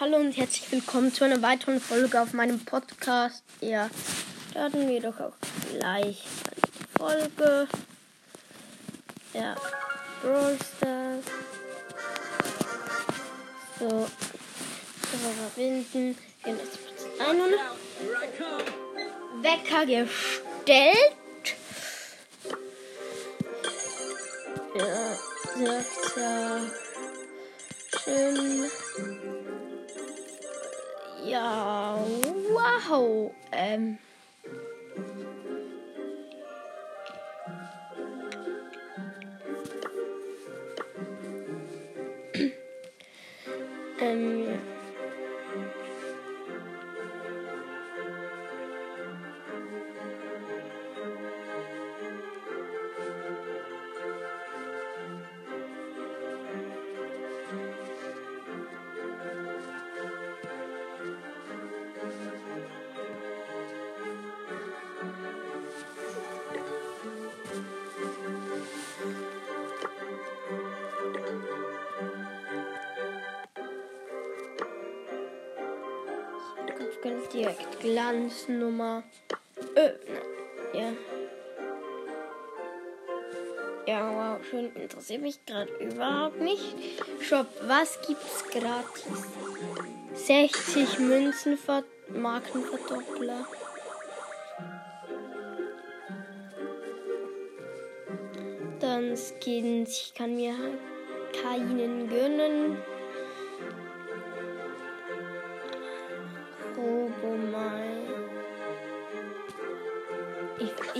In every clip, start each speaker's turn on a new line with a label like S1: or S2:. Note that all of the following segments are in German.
S1: Hallo und herzlich willkommen zu einer weiteren Folge auf meinem Podcast. Ja, starten wir doch auch gleich eine Folge. Ja, Brawl Stars. So, verbinden. Gehen jetzt kurz ein und Wecker gestellt. Ja, sehr, sehr schön. Ja, wow. Ähm. ähm. Direkt Glanznummer. Äh, ja. Ja, wow, schön. Interessiert mich gerade überhaupt nicht. Shop, was gibt's gratis? 60 Münzen für Markenverdoppler. Dann Skins. Ich kann mir keinen gönnen.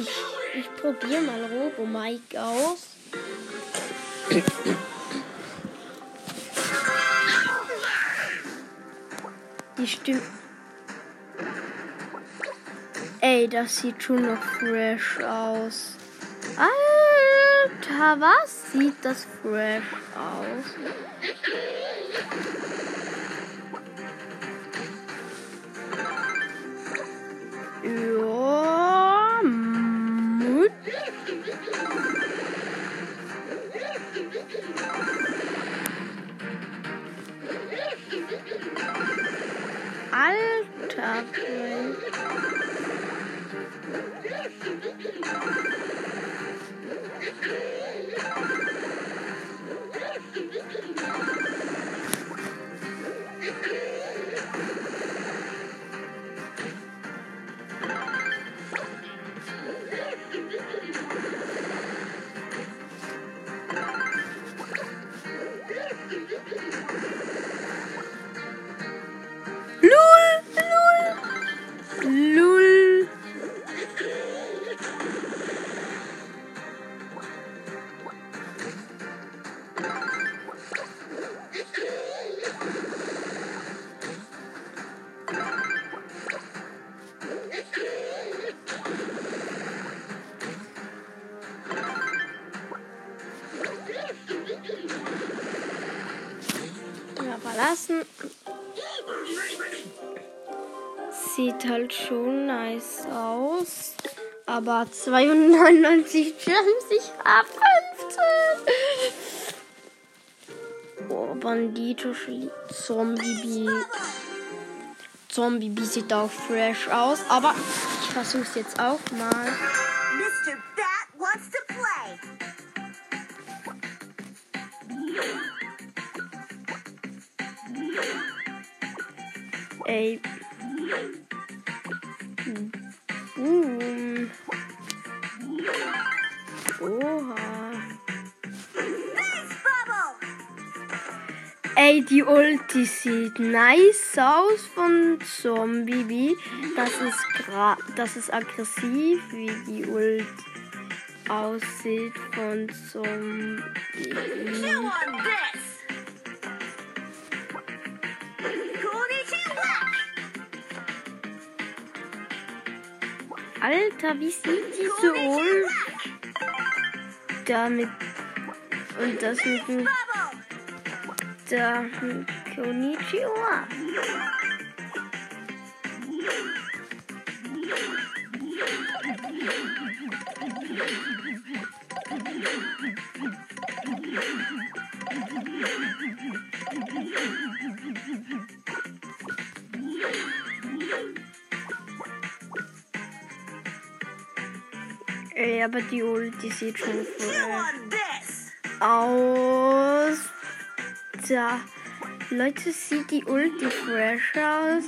S1: Ich, ich, probiere mal Robomike aus. Die stimmt. Ey, das sieht schon noch fresh aus. Alter, was sieht das fresh aus? Ja, Alter, halt schon nice aus. Aber 299 Gems, ich hab 15. Oh, Bandito, Zombie Zombie sieht auch fresh aus. Aber ich versuch's jetzt auch mal. Die Ulti sieht nice aus von Zombie B. Das ist gra das ist aggressiv, wie die Ult aussieht von Zombie. Alter, wie sieht diese Ult damit und das mit dem uh, konnichiwa. Ja, aber die Ulti sieht schon
S2: voll
S1: aus. Leute, sieht die Ulti fresh aus?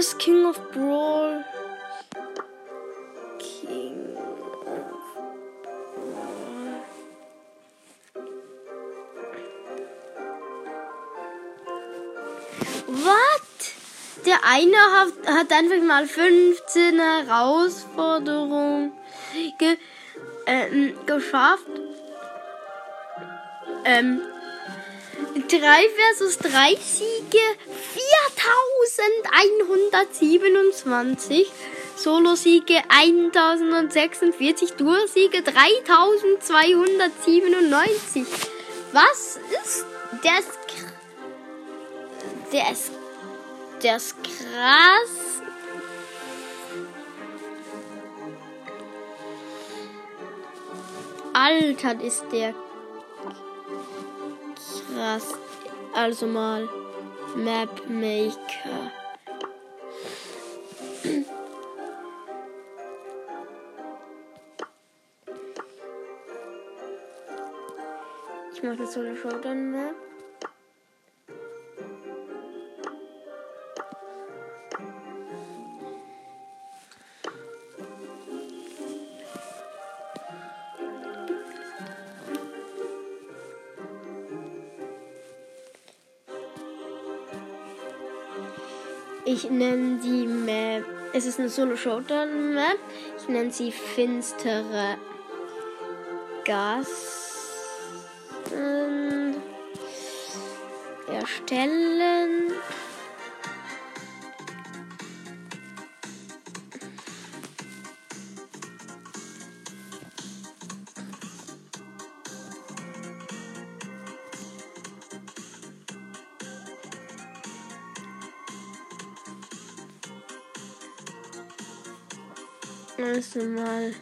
S1: Das King of Brawl. King of Brawl. Was? Der eine hat, hat einfach mal 15 Herausforderungen ge, ähm, geschafft. Ähm, 3 versus 3 Siege 4127. Solo-Siege 1046. Duo-Siege 3297. Was ist das? Der ist krass. Alter, ist der krass. Also mal Map Maker. Mache das Solo Showdown Map. Ich nenne die Map. Es ist eine Solo Showdown Map. Ich nenne sie finstere Gassen. Erstellen. Also mal.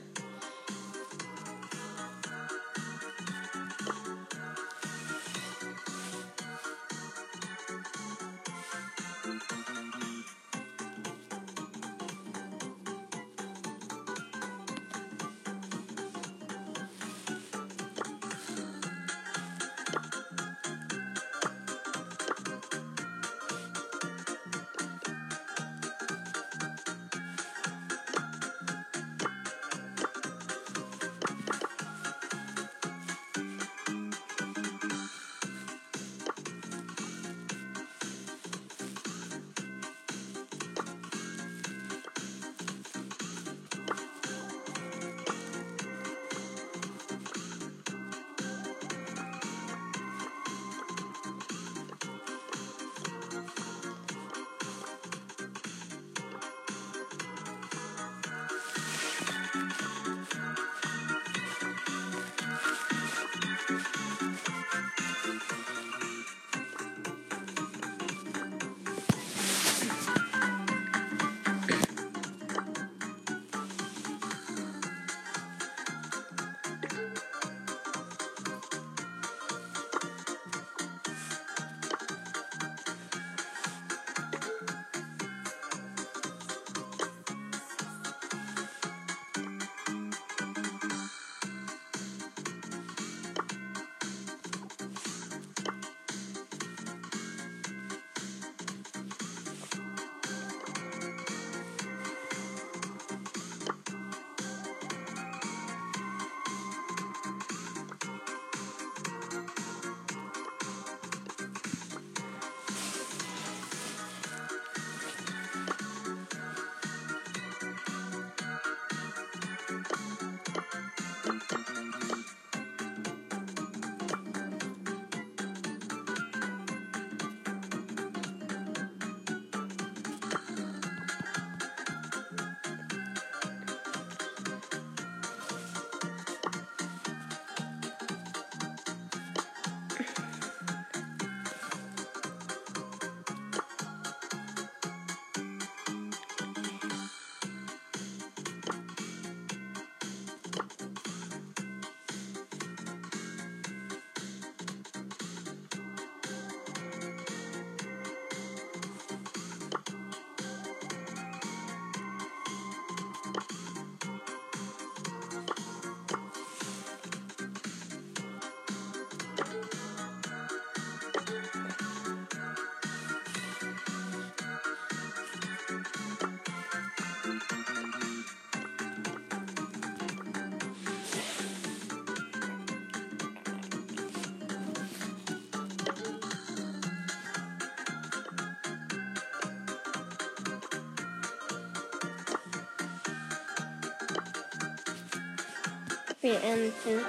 S1: Beenden.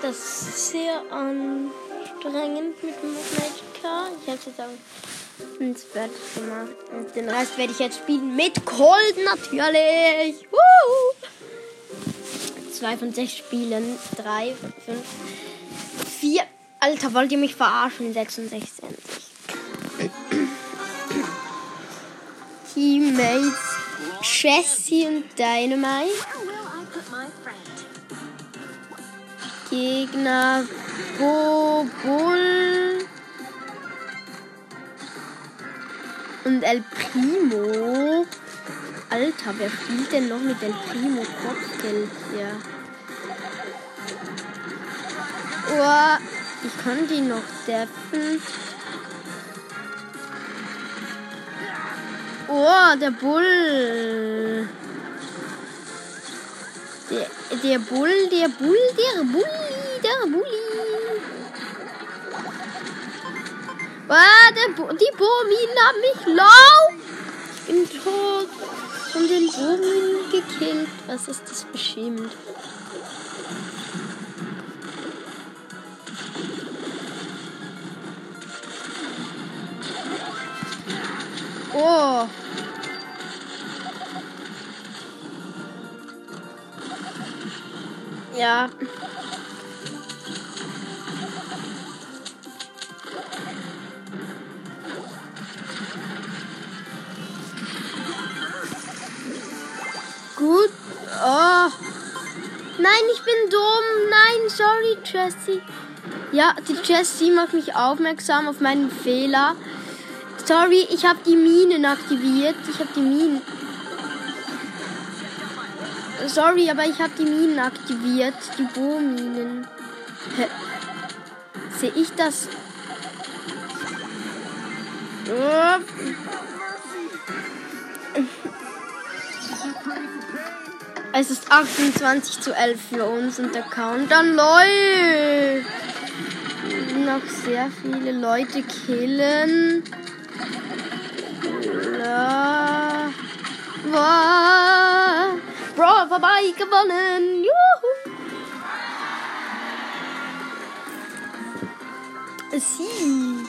S1: Das ist sehr anstrengend mit dem Magic Car. Ich habe es jetzt auch ins fertig gemacht. Und den Rest werde ich jetzt spielen mit Cold natürlich. Woo! Zwei von sechs Spielen. Drei, fünf, vier. Alter, wollt ihr mich verarschen? 66 endlich. Teammates Jessie und Dynamite. Gegner Bull und El Primo. Alter, wer spielt denn noch mit El Primo Cocktail hier? Oh, ich kann die noch deffen. Oh, der Bull. Der, der Bull, der Bull, der Bulli, Ah, der Bu die haben mich lau. Ich bin tot. Von den Bohrminen gekillt. Was ist das beschämend? Oh. Ja. Sorry, Jessie. Ja, die Jessie macht mich aufmerksam auf meinen Fehler. Sorry, ich habe die Minen aktiviert. Ich habe die Minen. Sorry, aber ich habe die Minen aktiviert. Die Bohrminen. Sehe ich das? Oh. Es ist 28 zu 11 für uns und der Countdown läuft. Noch sehr viele Leute killen. La. Wow. Bro, vorbei gewonnen. Juhu. Sieg.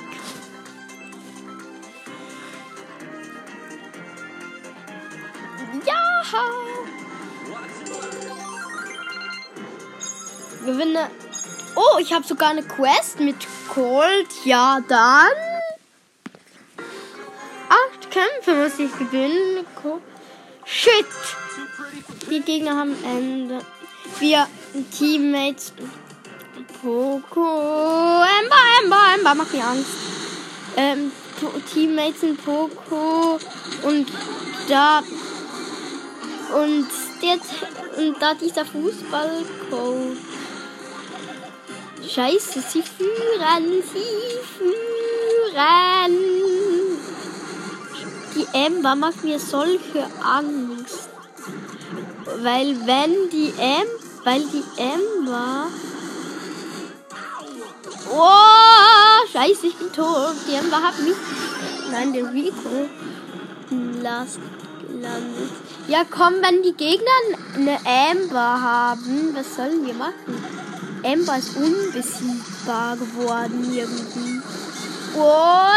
S1: Gewinne. Oh, ich habe sogar eine Quest mit Cold. Ja, dann. Acht Kämpfe muss ich gewinnen. Shit. Die Gegner haben Ende. Wir Teammates. Poco. Ember, Ember, Ember. Macht mir Angst. Ähm, Teammates sind Poco und da und der und da dieser Fußballcoach. Scheiße, sie führen, sie führen. Die Ember macht mir solche Angst. Weil wenn die Em, weil die Ember. Oh, scheiße, ich bin tot. Die Ember hat mich. Nein, der Rico. Last gelandet. Ja, komm, wenn die Gegner eine Amber haben, was sollen wir machen? Amber ist unbesiegbar geworden irgendwie. Oh,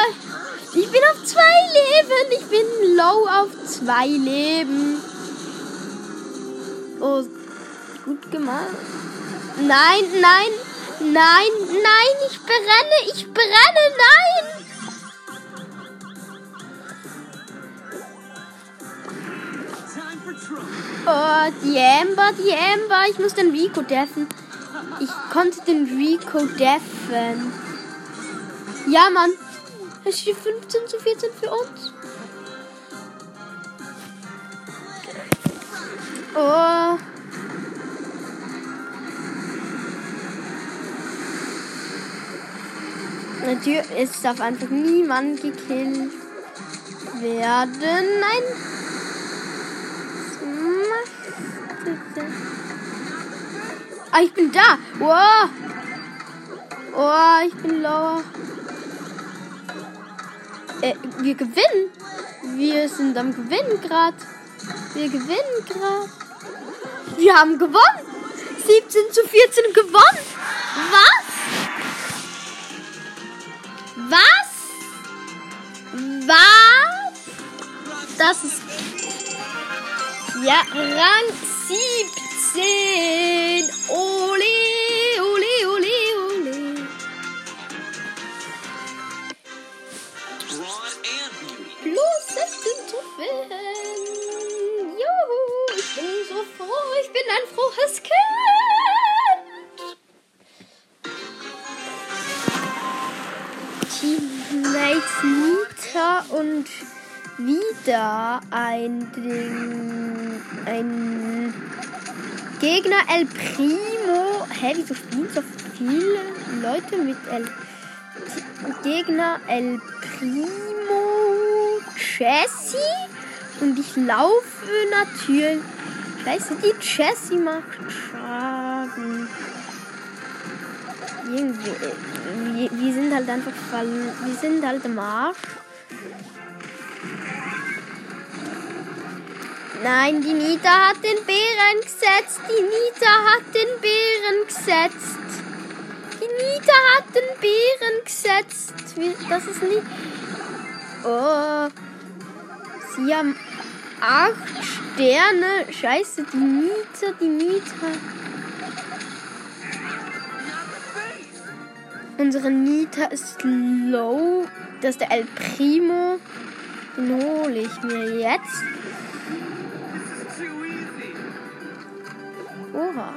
S1: ich bin auf zwei Leben. Ich bin low auf zwei Leben. Oh, gut gemacht. Nein, nein, nein, nein, ich brenne, ich brenne, nein. Oh, die Amber, die Amber. Ich muss den Rico deffen. Ich konnte den Rico deffen. Ja, Mann. Es steht 15 zu 14 für uns. Oh. Natürlich, es darf einfach niemand gekillt werden. Nein. Was denn? Ah, ich bin da. Wow. Oh, ich bin lower. Äh, wir gewinnen. Wir sind am Gewinnen gerade. Wir gewinnen gerade. Wir haben gewonnen. 17 zu 14 gewonnen. Was? Was? Was? Das ist. Ja, Rang 17. Ole, ole, ole, ole. Plus 16 zu finden. Juhu, ich bin so froh. Ich bin ein frohes Kind. Teammates Nita und wieder ein Ding. Ein Gegner El Primo. Hä, wieso spielen so viele Leute mit El Gegner El Primo Jessie und ich laufe natürlich. Scheiße, die Jessie macht Schaden. Irgendwie. äh, Wir, sind halt einfach. Wir sind halt am Arsch. Nein, die Nita hat den Bären gesetzt. Die Nita hat den Bären gesetzt. Die Nita hat den Bären gesetzt. Das ist nicht. Oh. Sie haben acht Sterne. Scheiße, die Nita, die Nita. Unsere Nita ist low. Das ist der El Primo. Den hole ich mir jetzt. Oha.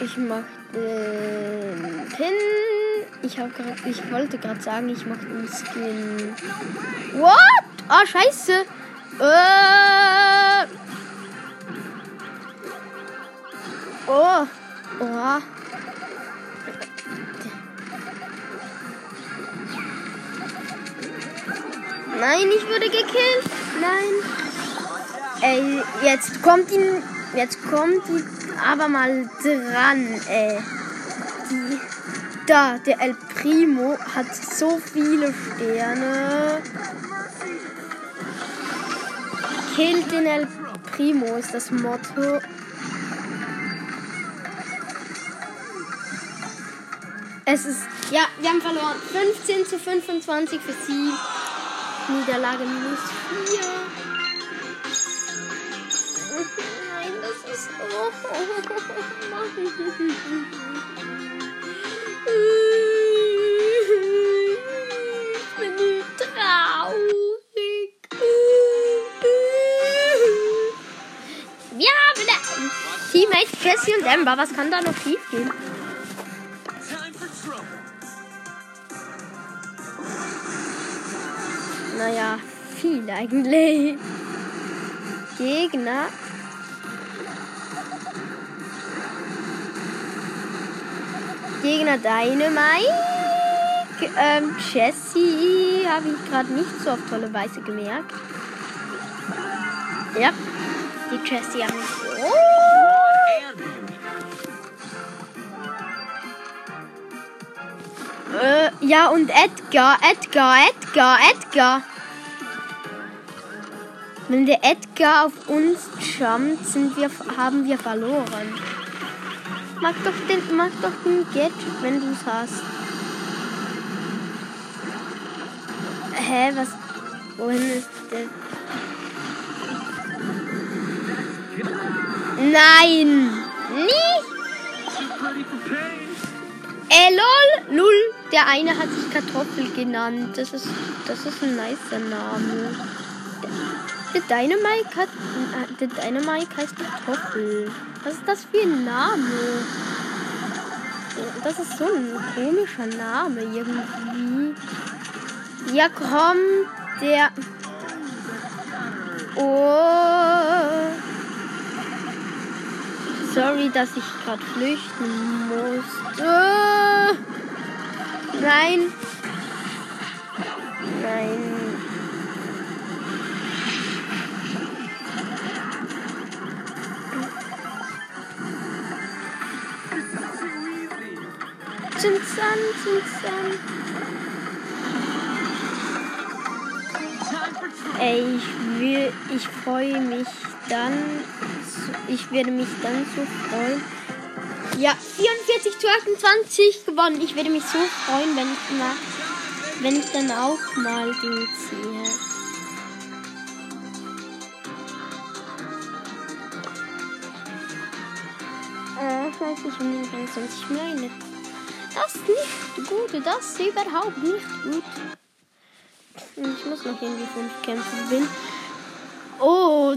S1: Ich mach den Pin. Ich, hab grad, ich wollte gerade sagen, ich mach den Skin. What? Ah, scheiße. Äh. Oh. Oha. Nein, ich wurde gekillt. Nein. Ey, jetzt kommt ihn. Jetzt kommt die aber mal dran, ey. Die, da, der El Primo hat so viele Sterne. Killt den El Primo ist das Motto. Es ist, ja, wir haben verloren. 15 zu 25 für sie. Niederlage minus 4. Nein, das ist. Oh, Ich bin traurig. Wir haben eine Teammates Jessie und Amber. Was kann da noch schief gehen? Naja, viel eigentlich. Gegner. Gegner Dynamite. Ähm, Jessie habe ich gerade nicht so auf tolle Weise gemerkt. Ja, die Jessie habe ich. Äh, ja, und Edgar, Edgar, Edgar, Edgar. Wenn der Edgar auf uns jumpt, sind wir, haben wir verloren. Mach doch den, mach doch den Gadget, wenn du es hast. Hä, was? Wohin ist der? Nein! Nicht! Äh, lol, lul. Der eine hat sich Kartoffel genannt. Das ist, das ist ein nicer Name. Der, der Dynamite hat, äh, der Dynamite heißt Kartoffel. Was ist das für ein Name? Das ist so ein komischer Name irgendwie. Ja, komm, der. Oh. Sorry, dass ich gerade flüchten musste. Nein. Nein. Zinsan.
S2: Time for trouble.
S1: Ey, ich will, ich freue mich dann, ich werde mich dann so freuen. Ja, 44 zu 28 gewonnen. Ich werde mich so freuen, wenn ich mal, wenn ich dann auch mal den ziehe. Äh, ich weiß nicht, wie man sonst ich meine. Das ist nicht gut, das ist überhaupt nicht gut. Ich muss noch irgendwie fünf kämpfen bin. Oh,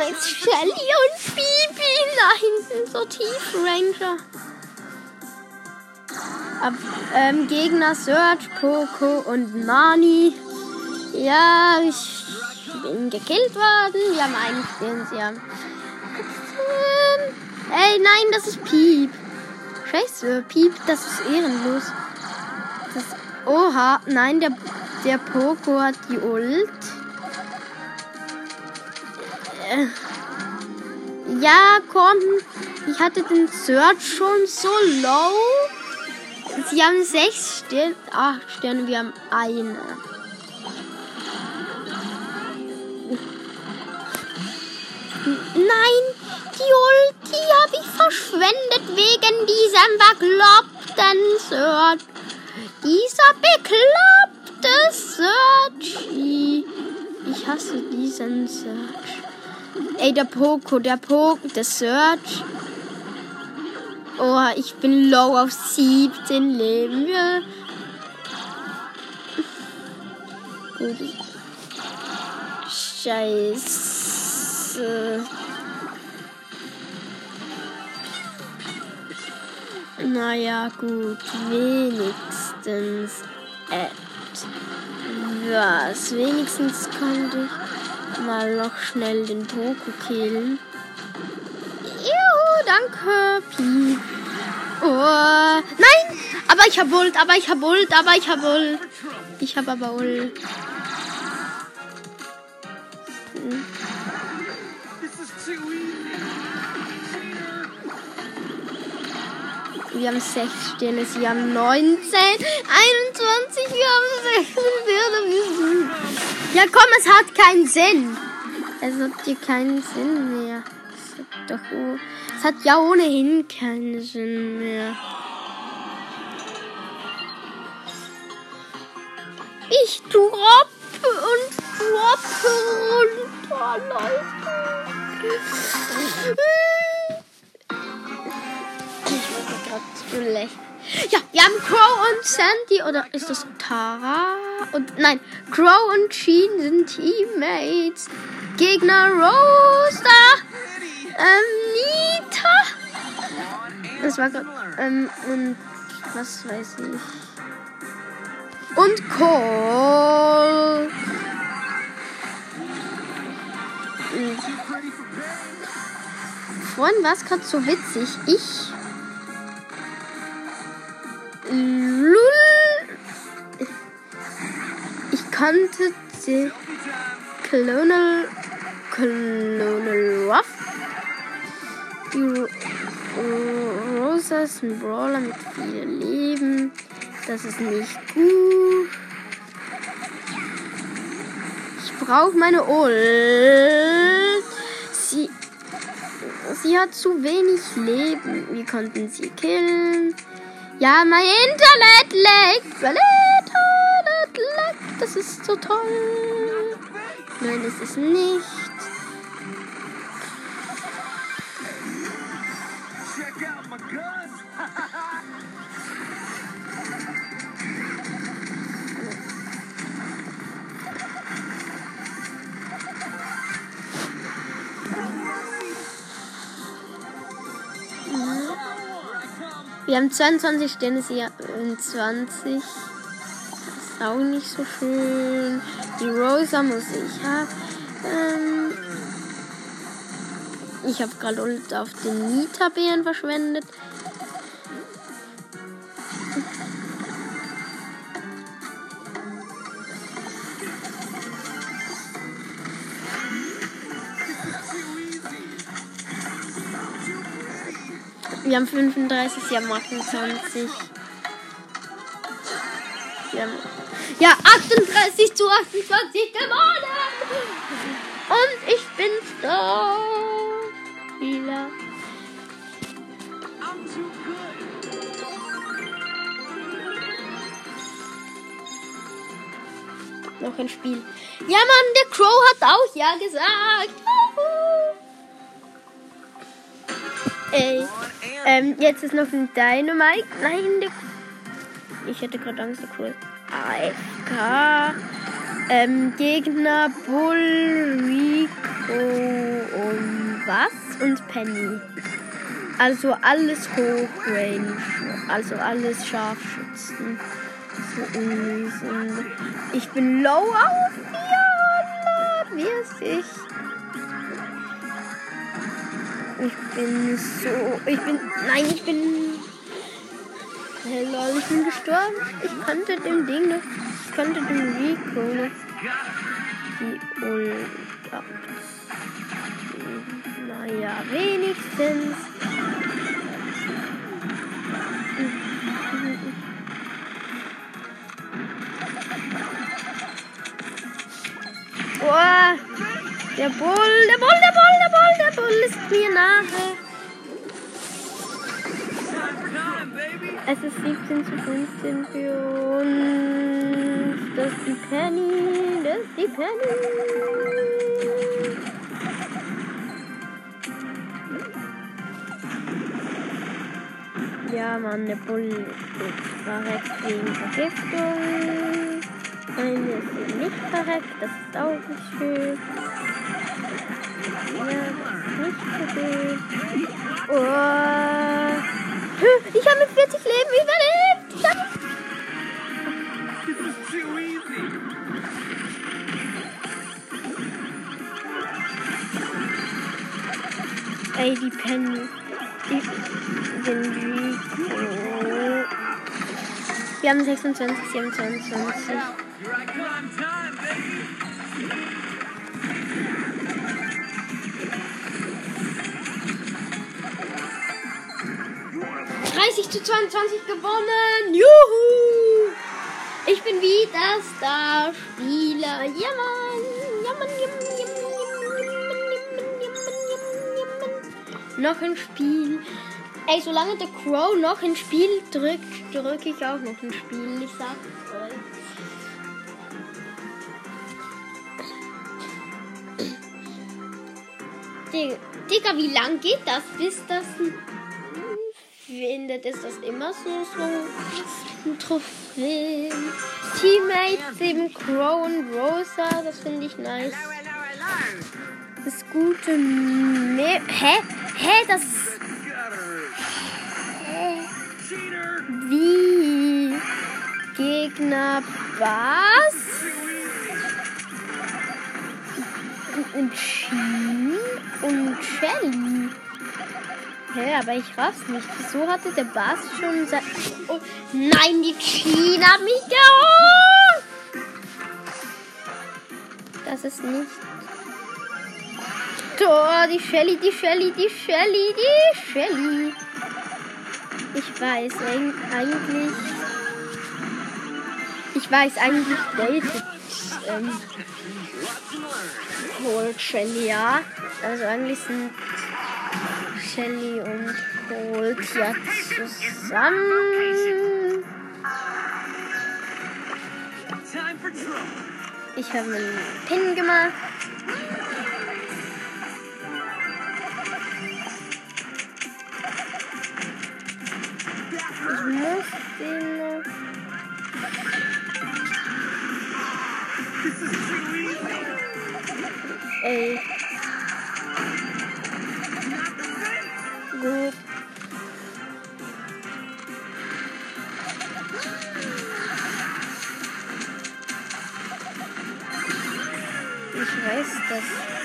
S1: Teammates Shelly und Bibi da hinten, so tief Ranger. Ab, ähm, Gegner Search, Poco und Nani. Ja, ich bin gekillt worden. Wir haben einen Stern, sie haben. Ähm, ey, nein, das ist Piep. Scheiße, Piep, das ist ehrenlos. Das, oha, nein, der, der Poco hat die Ult. Äh, Ja, komm. Ich hatte den Search schon so low. Sie haben sechs Sterne, acht Sterne, wir haben eine. Nein, die Ulti habe ich verschwendet wegen diesem bekloppten Search. Dieser bekloppte Search. Ich hasse diesen Search. Ey, der Poco, der Poco, der Search. Oh, ich bin low auf 17 Leben. Ja. Scheiße. Naja, gut, wenigstens etwas. Wenigstens konnte ich mal noch schnell den Poco killen. Juhu, danke. Oh, nein! Aber ich hab Ult, aber ich hab Ult, aber ich hab Ult. Ich hab aber Ult.
S2: This
S1: Wir haben 6 Sterne, sie haben 19, 21, wir haben 6 Sterne. Ja, komm, es hat keinen Sinn. Es hat hier keinen Sinn mehr. Es hat, doch, oh- es hat ja ohnehin keinen Sinn mehr. Ich droppe und droppe runter, Leute. Schlecht. Ja, wir haben Crow und Sandy oder ist das Tara? Und nein, Crow und Sheen sind Teammates. Gegner Rosa, ähm, Nita. Das war gerade ähm, und was weiß ich. Und Cole. Mhm. Vorhin war es gerade so witzig. Ich. Lul. Ich kannte die Colonel. Colonel Ruff. Die Ro Rosa ist ein Brawler mit viel Leben. Das ist nicht gut. Ich brauche meine Ult. Sie Sie hat zu wenig Leben. Wir konnten sie killen. Ja, mein Internet leckt. Mein Internet leckt. Das ist so toll. Nein, es ist nicht. Wir haben 22 Sterne, sie haben 20. Das ist auch nicht so schön. Die Rosa muss ich haben. Ähm, ich habe gerade auf den Nita-Bären verschwendet. Wir haben 35, sie haben 28. Wir haben ja, 38 zu 28 gewonnen! Und ich bin
S2: too good.
S1: Noch ein Spiel. Ja, Mann, der Crow hat auch ja gesagt. Juhu. Ey. Ähm, jetzt ist noch ein Dynamite. Nein. Ich hätte gerade Angst, Crow ist AFK. Ähm, Gegner Bull, Rico und was? Und Penny. Also alles Hochrange. Also alles Scharfschützen. So unlösend. Ich bin low auf 400. Wie ist ich? Ich bin so. Ich bin. Nein, ich bin. Hey lol, ich bin gestorben. Ich konnte dem Ding noch. Ich konnte dem Rico noch die Ult. Naja, wenigstens. Oh, der Bull, der Bull, der Bull, Bull, ist mir nahe. Es ist 17 zu 15 für uns. Das ist die Penny, das ist die Penny. Ja, Mann, der Bull ist verreckt wegen Vergiftung. Eine ist eben nicht verreckt, das ist auch nicht schön. Oh. Ich habe mit 40 Leben überlebt. Ich Ey, die Penny. Ich bin Wir haben 26,
S2: 27.
S1: 30 zu 22 gewonnen. Juhu! Ich bin wieder Starspieler. Ja, Mann. Ja, Mann. Ja, Mann, ja, Mann. Noch ein Spiel. Ey, solange der Crow noch ein Spiel drückt, drücke ich auch noch ein Spiel. Ich sag's euch. Digga, wie lang geht das, bis das findet? Ist das immer so, so ein Trophäen? Teammates, eben Crow und Rosa, das finde ich nice. Das gute Me Hä? Hä? Das. Hä? Wie? Gegner was? Und Sheen und Shelly. Hä, aber ich raff's nicht. Wieso hatte der Bass schon sein. Oh, nein, die hat mich geholt! Das ist nicht. Tor, die Shelly, die Shelly, die Shelly, die Shelly. Ich weiß eig- eigentlich. Ich weiß eigentlich, welche ähm, Cold Shelly, ja. Also eigentlich sind Shelly und Cold ja zusammen. Ich habe einen Pin gemacht. Ich muss den. Ey. Ich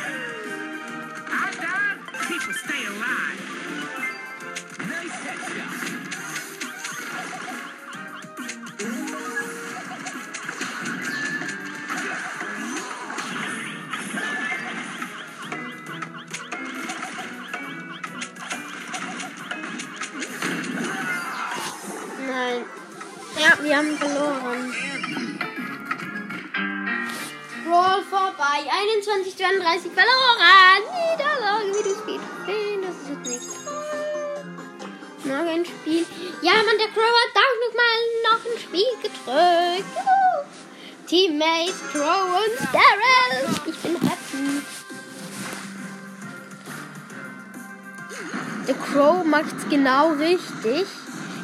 S1: richtig.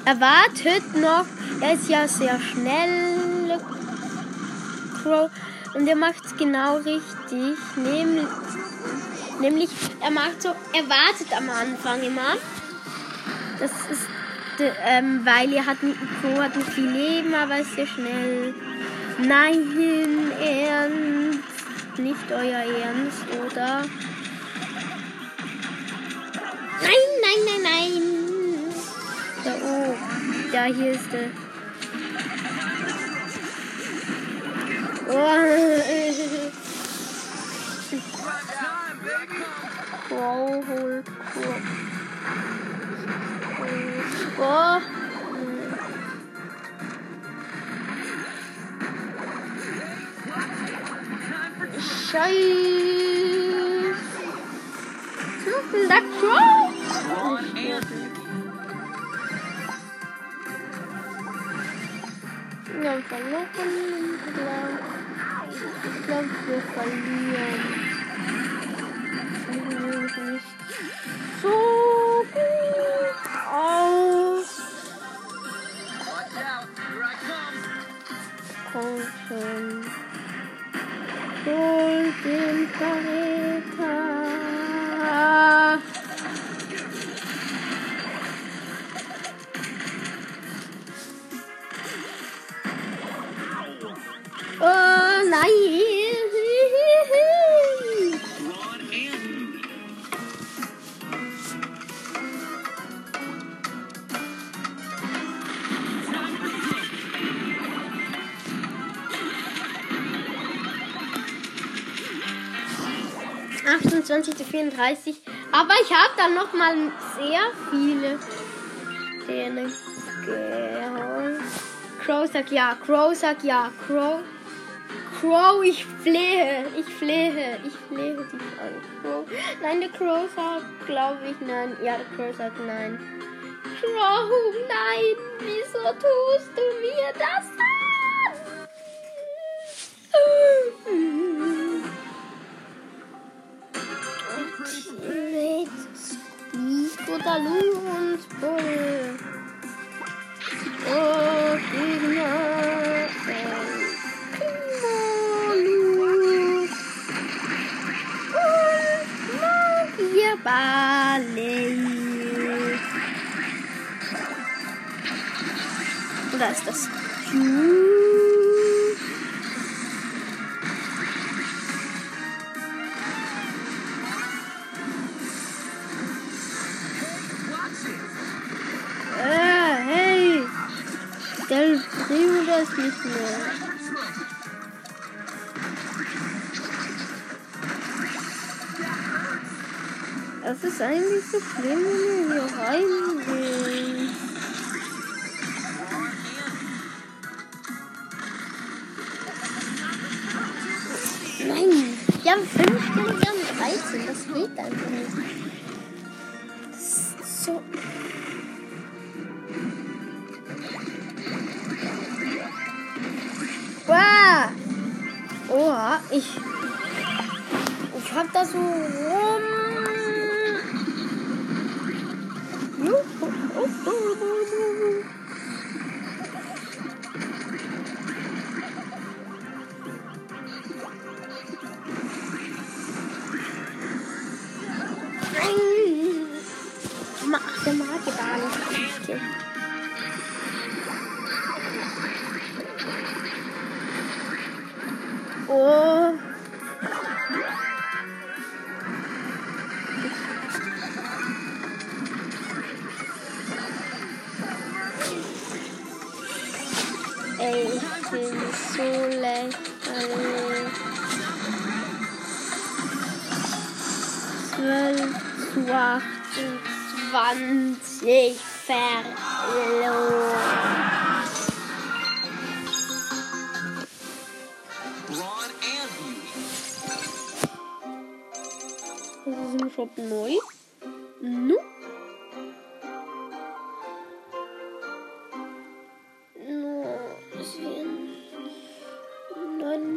S1: Er wartet noch. Er ist ja sehr schnell. Crow. Und er macht's genau richtig. Nämlich, nämlich, er macht so, er wartet am Anfang immer. Das ist, ähm, weil er hat, Crow hat nicht viel Leben, aber ist sehr schnell. Nein, Ernst. Nicht euer Ernst, oder? Nein, nein, nein, nein. Da hier ist der. Oh. Crow holt Crow. Scheiße. Crow. Wir haben verloren. Ich glaube, ich glaub, wir verlieren. Sieht nicht so gut aus.
S2: Watch out. Here I come.
S1: Komm 28 zu 34. Aber ich habe dann noch mal sehr viele Sterne geholt. Crow sagt ja, Crow sagt ja, Crow. Crow, ich flehe, ich flehe, ich flehe dich an. Crow. Nein, der Crow sagt, glaube ich, nein. Ja, der Crow sagt nein. Crow, nein, wieso tust du mir das wenn wir hier reingehen. Nein, wir haben 5 Stück, wir haben 13. Das geht einfach nicht.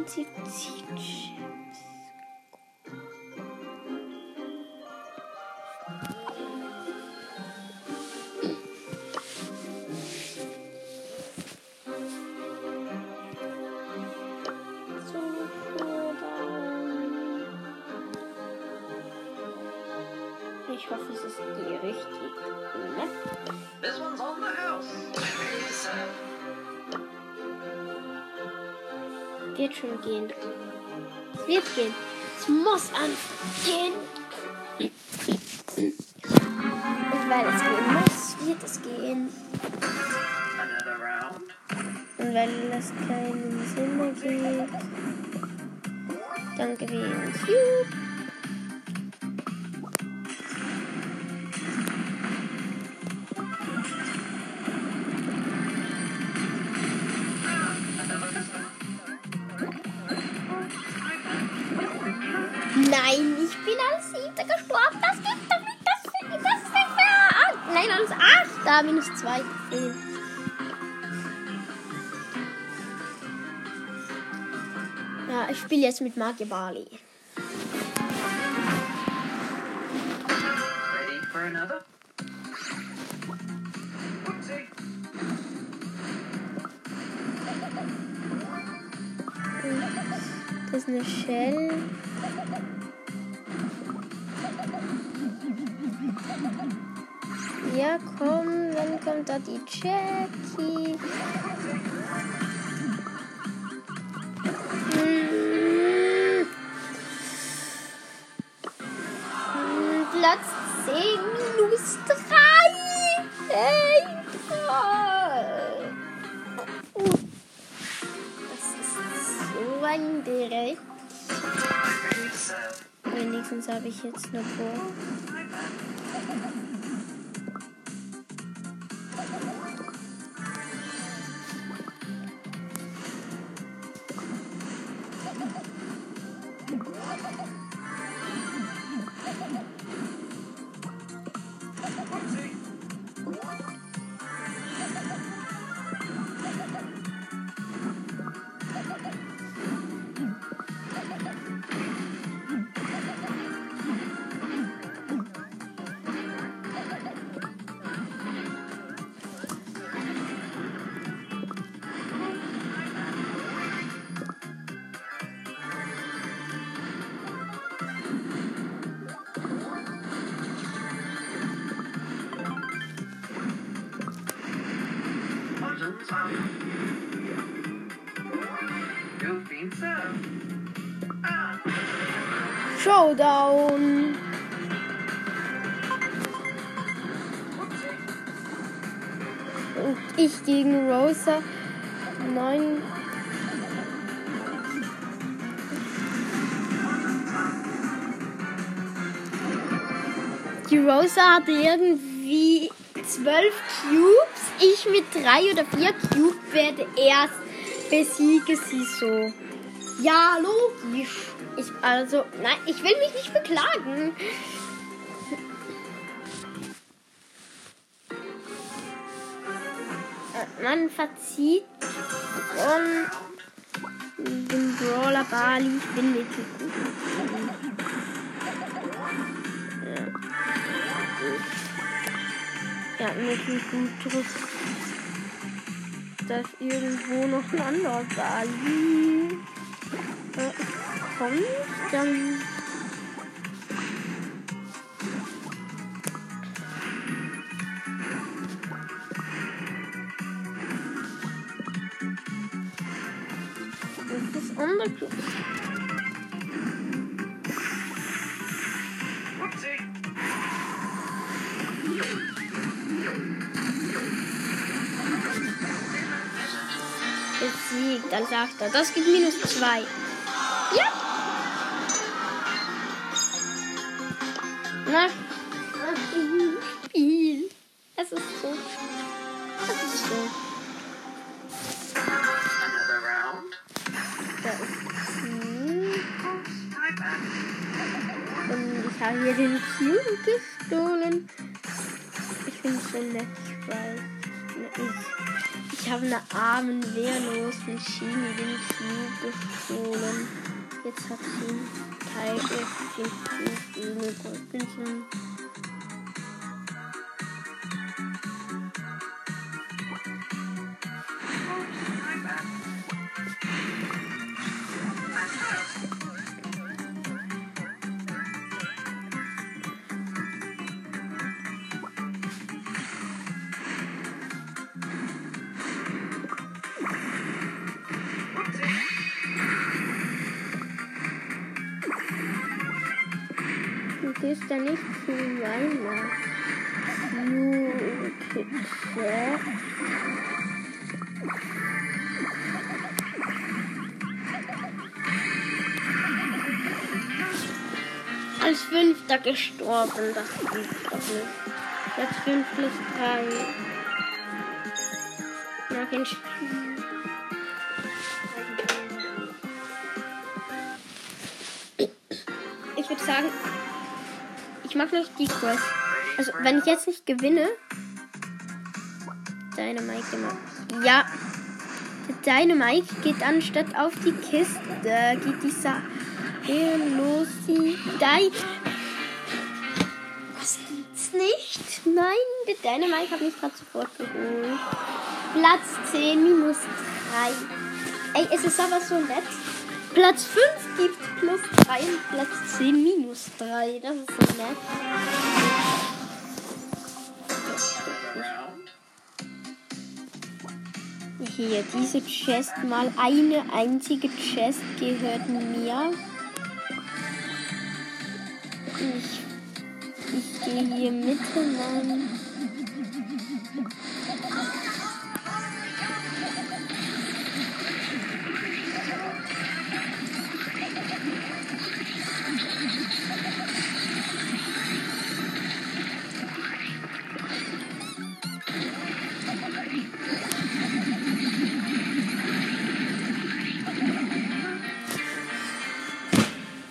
S1: 忘记记住。Es wird gehen. Es muss angehen. Jetzt mit Magier Bali.
S2: Ready for another? Whoopsie.
S1: Das ist eine Shell. Ja, komm, dann kommt da die Jackie. Minus 3. Hey, Das ist so ein Dreck. Wenigstens habe ich jetzt eine Bohr. Showdown. Und ich gegen Rosa. Neun. Die Rosa hatte irgendwie zwölf Cubes. Ich mit drei oder vier Cubes werde erst besiege sie so. Ja, logisch. Ich, also, nein, ich will mich nicht beklagen. Man verzieht von dem Brawler Bali. Ich bin wirklich gut. Ja. Ja, wirklich gut. Da ist irgendwo noch ein anderer Bali. Äh, kommt dann. Als Achter. Das gibt minus zwei. Ja. Nach nach diesem Spiel. Es ist so. Es ist so. Da ist hm, und ich habe hier den Cube gestohlen. Ich finde es so nett, ich weiß. Ich, ich habe einer armen, wehrlosen Schiene den Cube gestohlen. Jetzt hat sie Teil den Cube Goldmünzen. Gestorben, das geht doch nicht. Jetzt 5 plus 3. Nach dem Spiel. Ich würde sagen, ich mache noch die Quest. Also, wenn ich jetzt nicht gewinne. Deine Mike immer. Ja. Deine Mike geht anstatt auf die Kiste. Geht die Sache Nein, der Dynamite hat mich gerade sofort geholt. Platz 10 minus 3. Ey, es ist aber so nett. Platz 5 gibt plus 3 und Platz 10 minus 3. Das ist so nett. Hier, diese Chest mal eine einzige Chest gehört mir. Ich, ich gehe hier Mitte lang.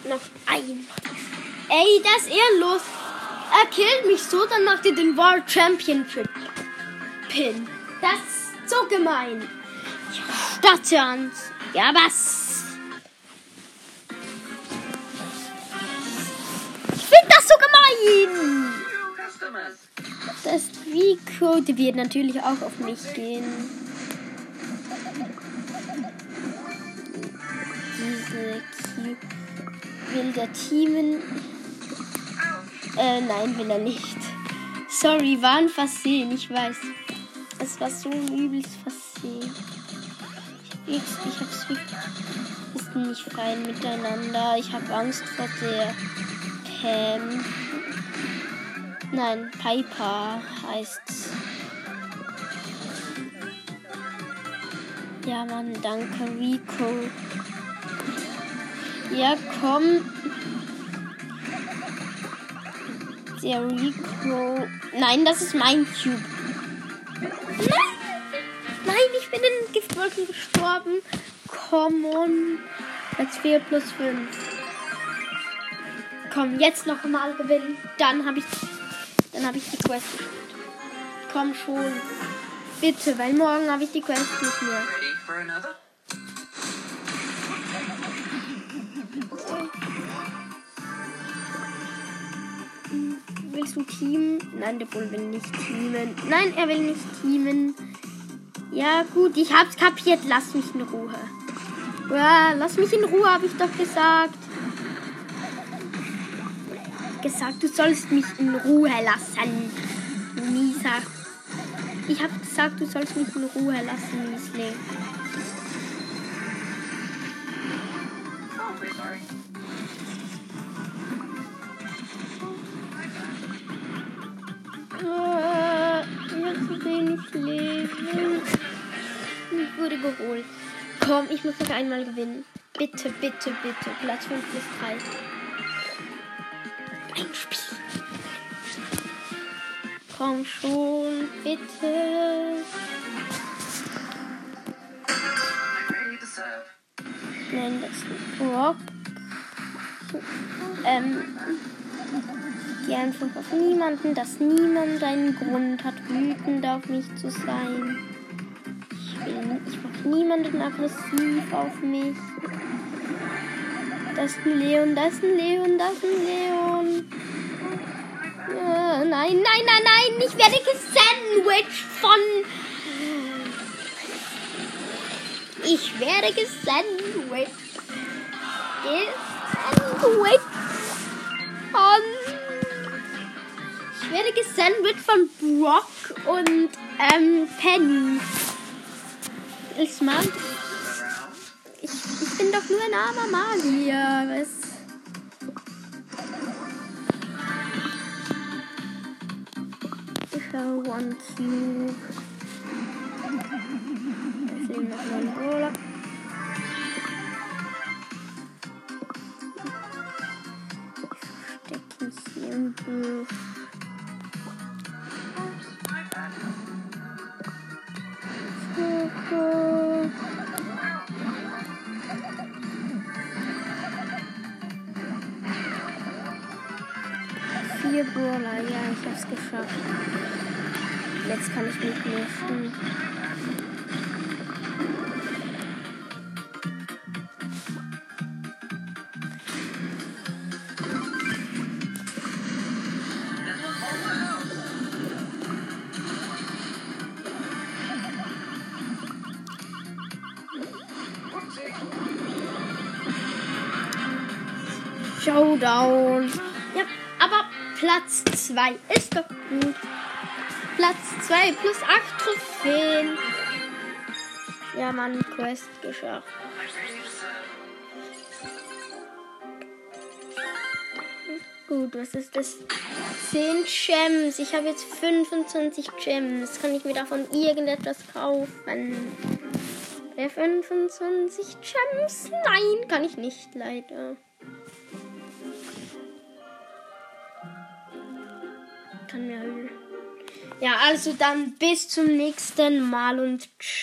S1: Noch ein. Ey, das ist ehrenlos. Killt mich so, dann macht ihr den World Championship Pin. Das ist so gemein. Stadtjans. Ja, was? Ich finde das so gemein. Das Rico, wird natürlich auch auf mich gehen. Diese Q will der Teamen. Äh, nein, will er nicht. Sorry, war ein Versehen, ich weiß. Es war so ein übles Versehen. Ich, ich hab's wirklich. Ist nicht fein miteinander. Ich habe Angst vor der Pam. Nein, Piper heißt's. Ja, Mann, danke, Rico. Ja, komm. Der Rico. Nein, das ist mein Cube. Nein! Nein, ich bin in Giftwolken gestorben. Come on. Platz 4 plus 5. Komm, jetzt noch mal gewinnen. Dann habe ich, dann habe ich die Quest gespielt. Komm schon. Bitte, weil morgen habe ich die Quest nicht mehr. Willst du teamen? Nein, der Bull will nicht teamen. Nein, er will nicht teamen. Ja, gut, ich hab's kapiert. Lass mich in Ruhe. Ja, lass mich in Ruhe, habe ich doch gesagt. Gesagt, du sollst mich in Ruhe lassen. Mieser. Ich habe gesagt, du sollst mich in Ruhe lassen, Miesling.
S2: Oh, sorry.
S1: Zu wenig Leben. Ich wurde geholt. Komm, ich muss noch einmal gewinnen. Bitte, bitte, bitte. Platz 5 bis 3. Ein Spiel. Komm schon, bitte. Nein, das ist Rock. Ähm. Gehe einfach auf niemanden, dass niemand einen Grund hat, wütend auf mich zu sein. Ich will, ich mache niemanden aggressiv auf mich. Das ist ein Leon, das ist ein Leon, das ist ein Leon. Äh, nein, nein, nein, nein, ich werde gesandwiched von. Ich werde gesandwiched. Gesandwiched von. Werde gesandwiched von Brock und ähm, Penny. Ich mag. Ich, ich bin doch nur ein armer Magier. Was? Ich habe One Cube. Showdown. Ja, aber Platz 2 ist doch gut. Platz 2 plus 8 Trophäen. Ja, Mann, Quest geschafft. Gut, was ist das? 10 Gems. Ich habe jetzt 25 Gems. Kann ich mir davon irgendetwas kaufen? Äh, 25 Gems? Nein, kann ich nicht, leider. Ja, also dann bis zum nächsten Mal und ciao.